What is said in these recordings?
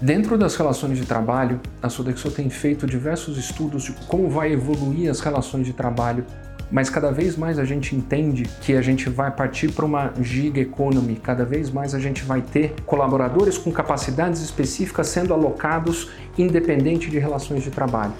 Dentro das relações de trabalho, a Sodexo tem feito diversos estudos de como vai evoluir as relações de trabalho, mas cada vez mais a gente entende que a gente vai partir para uma gig economy, cada vez mais a gente vai ter colaboradores com capacidades específicas sendo alocados independente de relações de trabalho.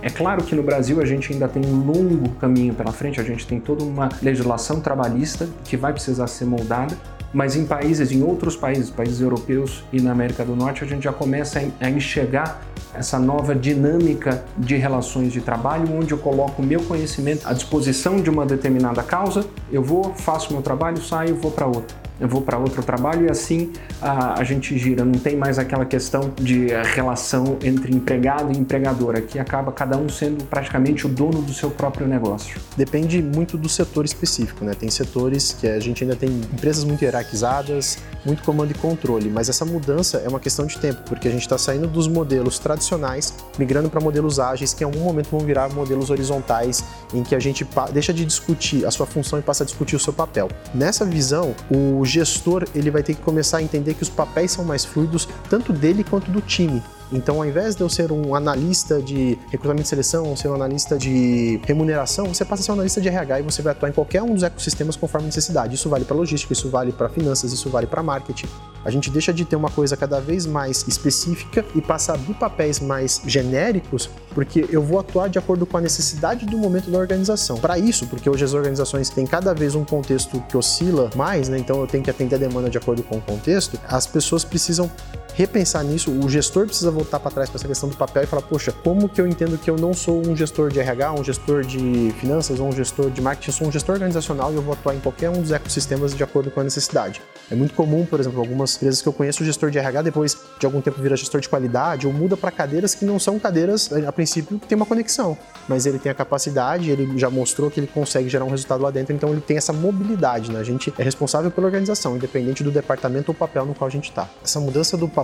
É claro que no Brasil a gente ainda tem um longo caminho pela frente, a gente tem toda uma legislação trabalhista que vai precisar ser moldada, mas em países, em outros países, países europeus e na América do Norte, a gente já começa a enxergar essa nova dinâmica de relações de trabalho, onde eu coloco o meu conhecimento à disposição de uma determinada causa, eu vou, faço meu trabalho, saio, vou para outra eu vou para outro trabalho e assim a, a, gente gira. Não tem mais aquela questão de relação entre empregado e empregador. Aqui acaba cada um sendo praticamente o dono do seu próprio negócio. Depende muito do setor específico, né? Tem setores que a gente ainda tem empresas muito hierarquizadas, muito comando e controle, mas essa mudança é uma questão de tempo, porque a gente está saindo dos modelos tradicionais, migrando para modelos ágeis que em algum momento vão virar modelos horizontais, em que a gente deixa de discutir a sua função e passa a discutir o seu papel. Nessa visão, o gestor ele vai ter que começar a entender que os papéis são mais fluidos, tanto dele quanto do time. Então, ao invés de eu ser um analista de recrutamento e seleção, ser um analista de remuneração, você passa a ser um analista de RH e você vai atuar em qualquer um dos ecossistemas conforme necessidade. Isso vale para logística, isso vale para finanças, isso vale para marketing. A gente deixa de ter uma coisa cada vez mais específica e passa a abrir papéis mais genéricos, porque eu vou atuar de acordo com a necessidade do momento da organização. Para isso, porque hoje as organizações têm cada vez um contexto que oscila mais, né? então eu tenho que atender a demanda de acordo com o contexto, as pessoas precisam repensar nisso, o gestor precisa voltar para trás para essa questão do papel e falar, poxa, como que eu entendo que eu não sou um gestor de RH, um gestor de finanças ou um gestor de marketing, eu sou um gestor organizacional e eu vou atuar em qualquer um dos ecossistemas de acordo com a necessidade. É muito comum, por exemplo, algumas empresas que eu conheço, o gestor de RH depois de algum tempo vira gestor de qualidade ou muda para cadeiras que não são cadeiras, a princípio, que tem uma conexão, mas ele tem a capacidade, ele já mostrou que ele consegue gerar um resultado lá dentro, então ele tem essa mobilidade, né? A gente é responsável pela organização, independente do departamento ou papel no qual a gente está. Essa mudança do papel,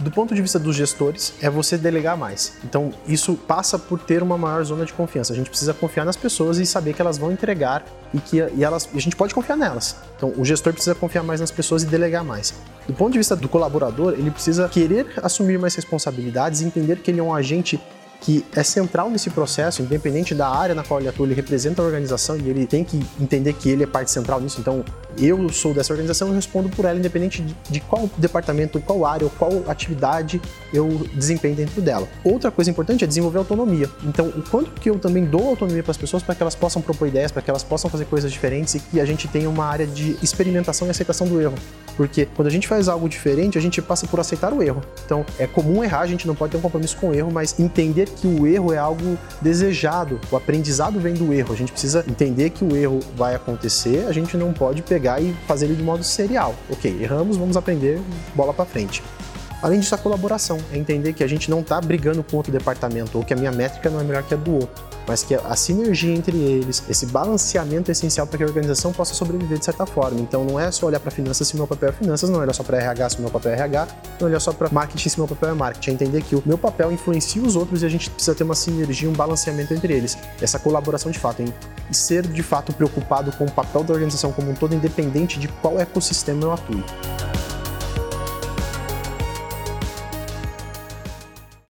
do ponto de vista dos gestores, é você delegar mais. Então, isso passa por ter uma maior zona de confiança. A gente precisa confiar nas pessoas e saber que elas vão entregar e que e elas, a gente pode confiar nelas. Então, o gestor precisa confiar mais nas pessoas e delegar mais. Do ponto de vista do colaborador, ele precisa querer assumir mais responsabilidades e entender que ele é um agente que é central nesse processo, independente da área na qual ele atua, ele representa a organização e ele tem que entender que ele é parte central nisso. Então, eu sou dessa organização e respondo por ela, independente de, qual departamento, qual área ou qual atividade eu desempenho dentro dela. Outra coisa importante é desenvolver autonomia. Então, o quanto que eu também dou autonomia para as pessoas para que elas possam propor ideias, para que elas possam fazer coisas diferentes e que a gente tenha uma área de experimentação e aceitação do erro. Porque quando a gente faz algo diferente, a gente passa por aceitar o erro. Então, é comum errar, a gente não pode ter um compromisso com o erro, mas entender que o erro é algo desejado. O aprendizado vem do erro. A gente precisa entender que o erro vai acontecer, a gente não pode pegar e fazer ele de modo serial. Ok, erramos, vamos aprender, bola para frente. Além disso, a colaboração é entender que a gente não está brigando com outro departamento ou que a minha métrica não é melhor que a do outro, mas que a sinergia entre eles, esse balanceamento é essencial para que a organização possa sobreviver de certa forma. Então, não é só olhar para finanças se meu papel é finanças, não é olhar só para RH se meu papel é RH, não é olhar só para marketing se meu papel é marketing, é entender que o meu papel influencia os outros e a gente precisa ter uma sinergia, um balanceamento entre eles. Essa colaboração de fato, hein? e ser de fato preocupado com o papel da organização como um todo, independente de qual ecossistema eu atue.